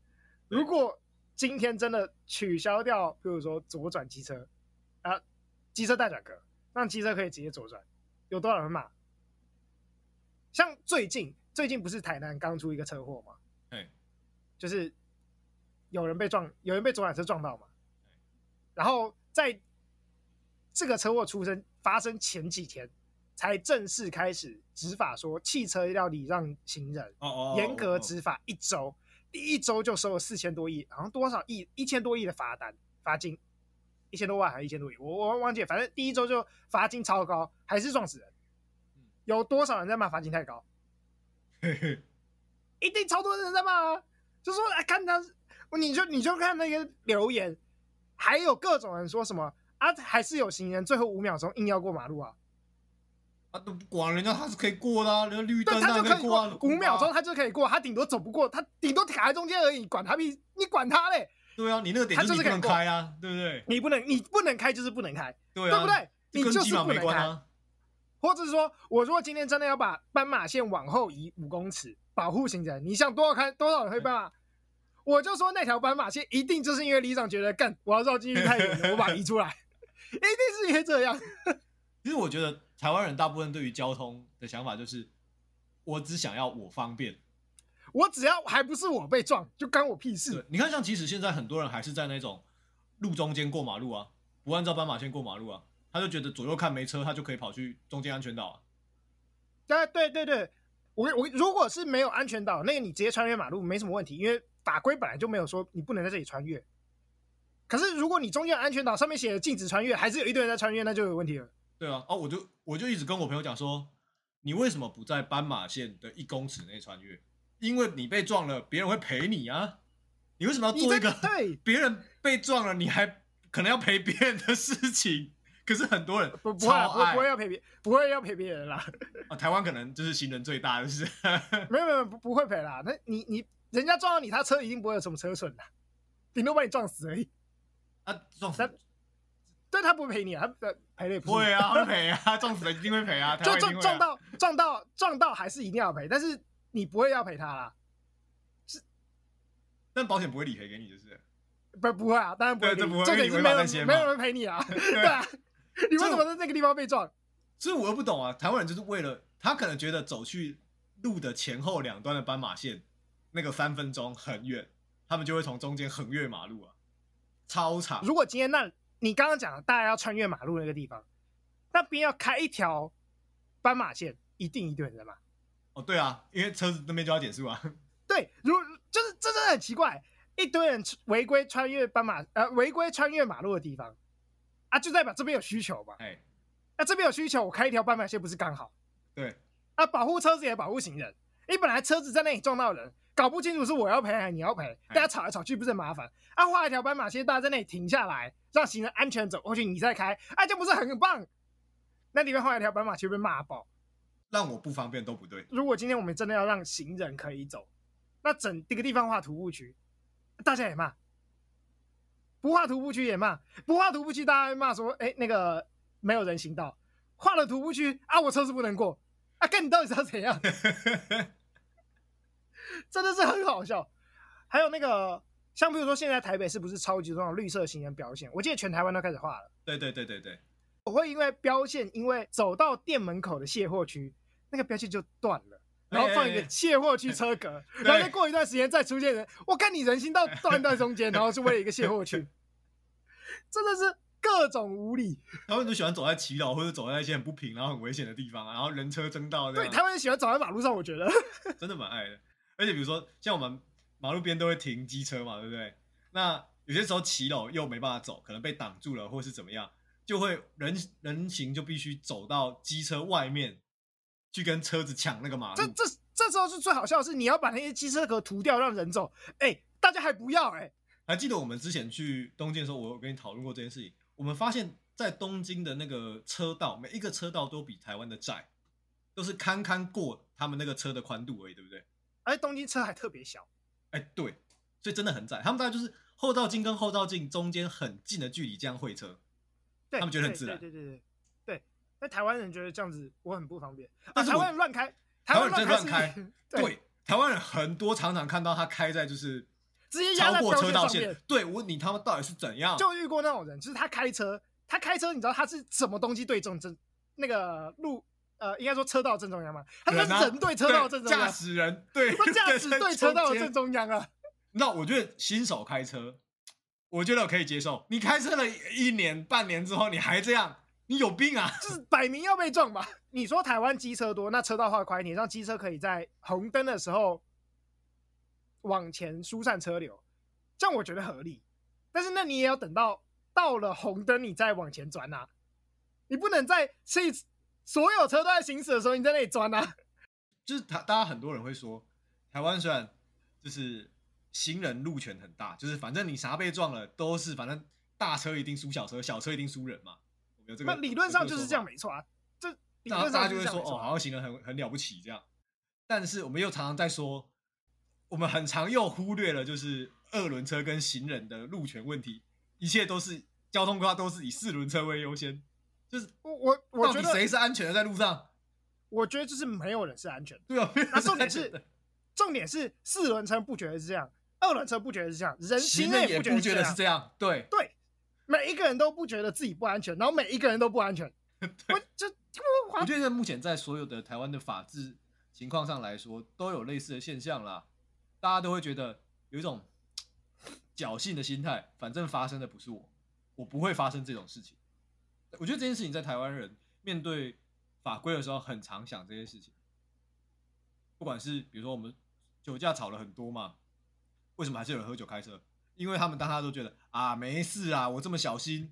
如果今天真的取消掉，比如说左转机车啊，机车大转格。让机车可以直接左转，有多少人骂？像最近最近不是台南刚出一个车祸吗？对，就是有人被撞，有人被左转车撞到嘛。然后在这个车祸出生发生前几天，才正式开始执法，说汽车要礼让行人，严格执法一周，第一周就收了四千多亿，好像多少亿，一千多亿的罚单罚金。一千多万还是一千多亿，我我忘记了，反正第一周就罚金超高，还是撞死人。有多少人在骂罚金太高？一定超多人在骂啊！就说哎，看他，你就你就看那个留言，还有各种人说什么啊，还是有行人最后五秒钟硬要过马路啊！啊，都不管人家他是可以过的啊，人家绿灯他就可以过，五秒钟他就可以过，他顶多走不过，他顶多卡在中间而已，管他屁，你管他嘞！对啊，你那个点就是不能开啊，对不对？你不能，你不能开就是不能开，对，对不对？你就是不能开。啊、或者是说，我如果今天真的要把斑马线往后移五公尺，保护行人，你想多少开多少人会斑马？我就说那条斑马线一定就是因为里长觉得干，我要绕进去太远了，我把它移出来，一定是因为这样。其实我觉得台湾人大部分对于交通的想法就是，我只想要我方便。我只要还不是我被撞，就干我屁事。你看，像即使现在很多人还是在那种路中间过马路啊，不按照斑马线过马路啊，他就觉得左右看没车，他就可以跑去中间安全岛啊。对对对对，我我如果是没有安全岛，那个你直接穿越马路没什么问题，因为法规本来就没有说你不能在这里穿越。可是如果你中间安全岛上面写的禁止穿越，还是有一堆人在穿越，那就有问题了。对啊，哦，我就我就一直跟我朋友讲说，你为什么不在斑马线的一公尺内穿越？因为你被撞了，别人会赔你啊！你为什么要做一个对 别人被撞了，你还可能要赔别人的事情？可是很多人不不会不不会要赔别不会要赔别人啦。啊，台湾可能就是行人最大的是，没有没有不不会赔啦。那你你人家撞到你，他车一定不会有什么车损的，顶多把你撞死而已。啊，撞死？对他不会赔你啊，他赔了也不会啊，会赔啊，撞死了一定会赔啊。就撞撞到撞到撞到还是一定要赔，但是。你不会要赔他啦，是，但保险不会理赔给你，就是，不不会啊，当然不会，这点是没有人没有人赔你啊，对啊，你为什么在那个地方被撞？所以我又不懂啊，台湾人就是为了他可能觉得走去路的前后两端的斑马线那个三分钟很远，他们就会从中间横越马路啊，超长。如果今天那你刚刚讲的大家要穿越马路那个地方，那边要开一条斑马线，一定一堆人在骂。哦，对啊，因为车子那边就要减速啊。对，如就是这真的很奇怪，一堆人违规穿越斑马，呃，违规穿越马路的地方，啊，就代表这边有需求嘛。哎，那这边有需求，我开一条斑马线不是刚好？对，啊，保护车子也保护行人。你本来车子在那里撞到人，搞不清楚是我要赔还是你要赔，大家吵来吵去不是很麻烦？啊，画一条斑马线，大家在那里停下来，让行人安全走过去，你再开，啊，这不是很棒？那里面画一条斑马线被骂爆。让我不方便都不对。如果今天我们真的要让行人可以走，那整这个地方画徒步区，大家也骂；不画徒步区也骂；不画徒步区，大家骂说：“哎，那个没有人行道。”画了徒步区啊，我车子不能过啊！跟你到底是要怎样？真的是很好笑。还有那个，像比如说现在台北是不是超级重要绿色行人标线？我记得全台湾都开始画了。对对对对对。我会因为标线，因为走到店门口的卸货区。那个标签就断了，然后放一个卸货区车格，然后再过一段时间再出现人，我看你人行道断在中间，然后是为了一个卸货区，真的是各种无理。他们都喜欢走在骑楼或者走在一些很不平然后很危险的地方，然后人车争道。对，他们喜欢走在马路上，我觉得真的蛮爱的。而且比如说，像我们马路边都会停机车嘛，对不对？那有些时候骑楼又没办法走，可能被挡住了，或是怎么样，就会人人行就必须走到机车外面去跟车子抢那个马路。这这这时候是最好笑的是，你要把那些机车壳涂掉，让人走。哎，大家还不要哎。还记得我们之前去东京的时候，我有跟你讨论过这件事情。我们发现，在东京的那个车道，每一个车道都比台湾的窄，都是堪堪过他们那个车的宽度而已，对不对？而且东京车还特别小。哎，对，所以真的很窄。他们大概就是。后照镜跟后照镜中间很近的距离，这样会车，对，他们觉得很自然。对对对对对，那台湾人觉得这样子我很不方便。啊，台湾人乱开，台湾人乱开。对，台湾人很多常常看到他开在就是直接压过车道线。对，我问你他们到底是怎样？就遇过那种人，就是他开车，他开车，你知道他是什么东西对正正那个路呃，应该说车道正中央嘛？他是人对车道正中央，驾驶人对，驾驶对车道的正中央啊。那我觉得新手开车，我觉得我可以接受。你开车了一年半年之后，你还这样，你有病啊！就是摆明要被撞吧？你说台湾机车多，那车道画宽一点，让机车可以在红灯的时候往前疏散车流，这样我觉得合理。但是那你也要等到到了红灯，你再往前钻呐、啊。你不能在所以所有车都在行驶的时候，你在那里钻呐、啊。就是他，大家很多人会说，台湾虽然就是。行人路权很大，就是反正你啥被撞了都是，反正大车一定输小车，小车一定输人嘛。有这个，那理论上就是这样没错啊。这理论上大家就会说哦，好像行人很很了不起这样。但是我们又常常在说，我们很常又忽略了就是二轮车跟行人的路权问题，一切都是交通规划都是以四轮车为优先。就是我我我觉得谁是安全的在路上？我觉得就是没有人是安全的。对啊，那重点是重点是四轮车不觉得是这样。二轮车不觉得是这样，人行人也不觉得是这样。对对，每一个人都不觉得自己不安全，然后每一个人都不安全。我就我觉得目前在所有的台湾的法治情况上来说，都有类似的现象啦。大家都会觉得有一种 侥幸的心态，反正发生的不是我，我不会发生这种事情。我觉得这件事情在台湾人面对法规的时候，很常想这些事情。不管是比如说我们酒驾吵了很多嘛。为什么还是有人喝酒开车？因为他们当他都觉得啊，没事啊，我这么小心，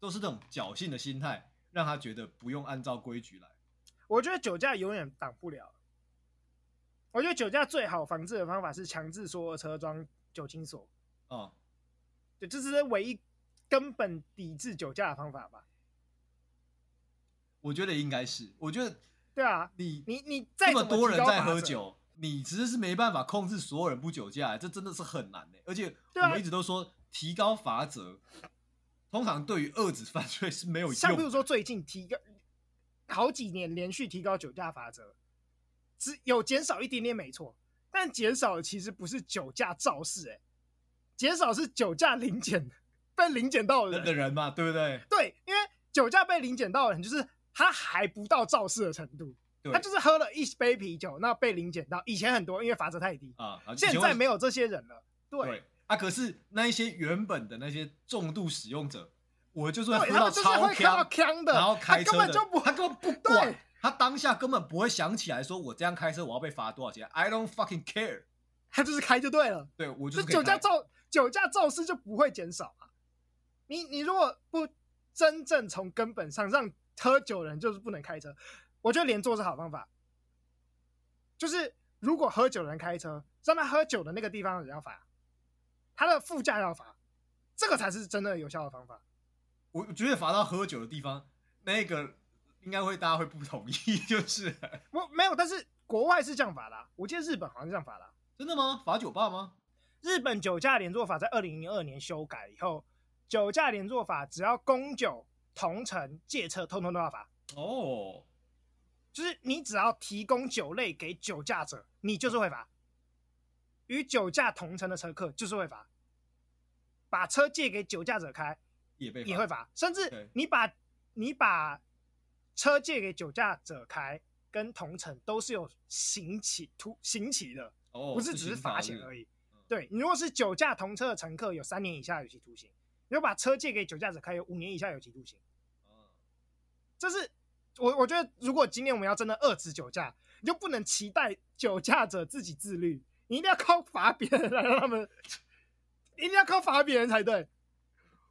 都是这种侥幸的心态，让他觉得不用按照规矩来。我觉得酒驾永远挡不了。我觉得酒驾最好防治的方法是强制所有车装酒精锁。哦，对，这是唯一根本抵制酒驾的方法吧？我觉得应该是。我觉得，对啊，你你你这么多人在喝酒。你其实是没办法控制所有人不酒驾，这真的是很难的。而且我们一直都说提高罚则，通常对于遏制犯罪是没有用。像比如说最近提高好几年连续提高酒驾罚则，只有减少一点点没错，但减少的其实不是酒驾肇事，哎，减少是酒驾临检被临检到的人的人嘛，对不对？对，因为酒驾被临检到的人，就是他还不到肇事的程度。他就是喝了一杯啤酒，那被临检到。以前很多，因为罚则太低啊，现在没有这些人了。对，对啊，可是那一些原本的那些重度使用者，我就是会喝到超锵的，然后开车的，他根本就不，他根本不管，他当下根本不会想起来说，我这样开车我要被罚多少钱？I don't fucking care，他就是开就对了。对，我就是酒驾肇酒驾肇事就不会减少啊。你你如果不真正从根本上让喝酒人就是不能开车。我觉得连坐是好方法，就是如果喝酒的人开车，让他喝酒的那个地方也要罚，他的副驾要罚，这个才是真的有效的方法。我觉得罚到喝酒的地方，那个应该会大家会不同意，就是我没有，但是国外是这样罚的啊，我记得日本好像是这样罚的啊。真的吗？罚酒吧吗？日本酒驾连坐法在二零零二年修改以后，酒驾连坐法只要公酒、同乘、借车，通通都要罚。哦。就是你只要提供酒类给酒驾者，你就是会罚；与酒驾同乘的乘客就是会罚；把车借给酒驾者开也被也会罚。甚至你把你把车借给酒驾者开跟同乘都是有刑期徒刑期的，不是只是罚钱而已。对，你如果是酒驾同车的乘客，有三年以下有期徒刑；你果把车借给酒驾者，开，有五年以下有期徒刑。这是我我觉得，如果今天我们要真的遏制酒驾，你就不能期待酒驾者自己自律，你一定要靠罚别人来让他们，一定要靠罚别人才对。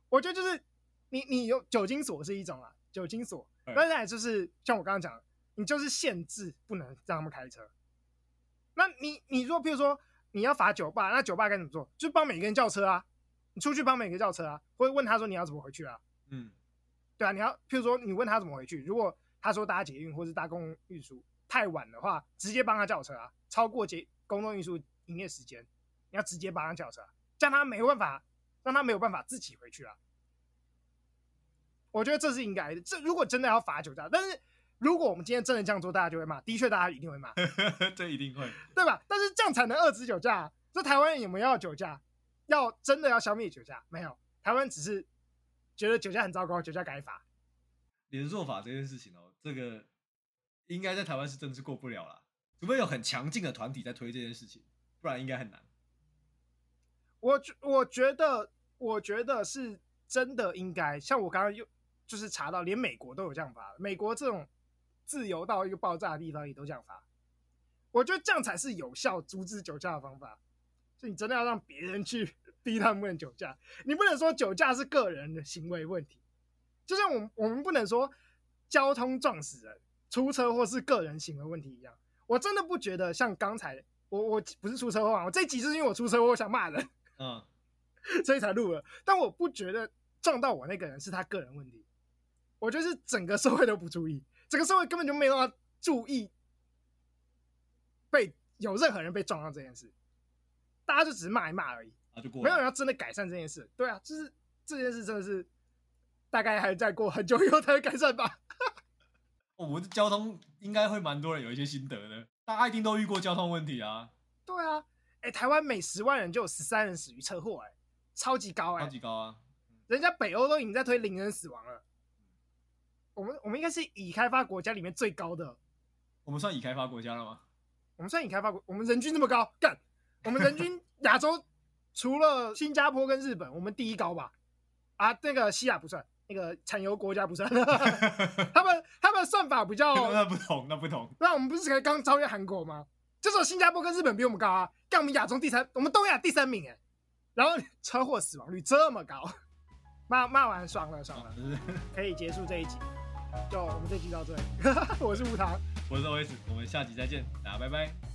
我觉得就是你你有酒精锁是一种啊，酒精锁，当然就是像我刚刚讲的，你就是限制不能让他们开车。那你你如果，譬如说你要罚酒吧，那酒吧该怎么做？就帮每个人叫车啊，你出去帮每个人叫车啊，或者问他说你要怎么回去啊？嗯。对啊，你要譬如说，你问他怎么回去，如果他说搭捷运或是搭公共运输太晚的话，直接帮他叫车啊，超过捷公共运输营业时间，你要直接帮他叫车，这样他没有办法，让他没有办法自己回去啊。我觉得这是应该的。这如果真的要罚酒驾，但是如果我们今天真的这样做，大家就会骂，的确大家一定会骂，这一定会，对吧？但是这样才能遏制酒驾。这台湾人有没有要酒驾？要真的要消灭酒驾？没有，台湾只是。觉得酒驾很糟糕，酒驾改法。连坐法这件事情哦，这个应该在台湾是真的是过不了了，除非有很强劲的团体在推这件事情，不然应该很难。我我觉得，我觉得是真的应该，像我刚刚又就是查到，连美国都有这样罚，美国这种自由到一个爆炸的地方也都这样罚。我觉得这样才是有效阻止酒驾的方法，就你真的要让别人去。逼他们不能酒驾，你不能说酒驾是个人的行为问题，就像我们我们不能说交通撞死人、出车祸是个人行为问题一样。我真的不觉得像刚才我我不是出车祸啊，我这集就是因为我出车祸我想骂人，嗯，所以才录了。但我不觉得撞到我那个人是他个人问题，我觉得是整个社会都不注意，整个社会根本就没有办法注意被有任何人被撞到这件事，大家就只是骂一骂而已。没有人要真的改善这件事，对啊，就是这件事真的是大概还在过很久以后才会改善吧。我们的交通应该会蛮多人有一些心得的，大家一定都遇过交通问题啊。对啊，哎，台湾每十万人就有十三人死于车祸，哎，超级高哎，超级高啊！人家北欧都已经在推零人死亡了，我们我们应该是已开发国家里面最高的。我们算已开发国家了吗？我们算已开发国，我们人均这么高，干，我们人均 亚洲。除了新加坡跟日本，我们第一高吧？啊，那个西亚不算，那个产油国家不算。他们他们算法比较 那不同，那不同。那我们不是才刚超越韩国吗？就是新加坡跟日本比我们高啊，干我们亚洲第三，我们东亚第三名哎。然后车祸死亡率这么高，骂骂完爽了爽了，可以结束这一集。就我们这集到这里，我是吴糖，我是 OS，我们下集再见，大家拜拜。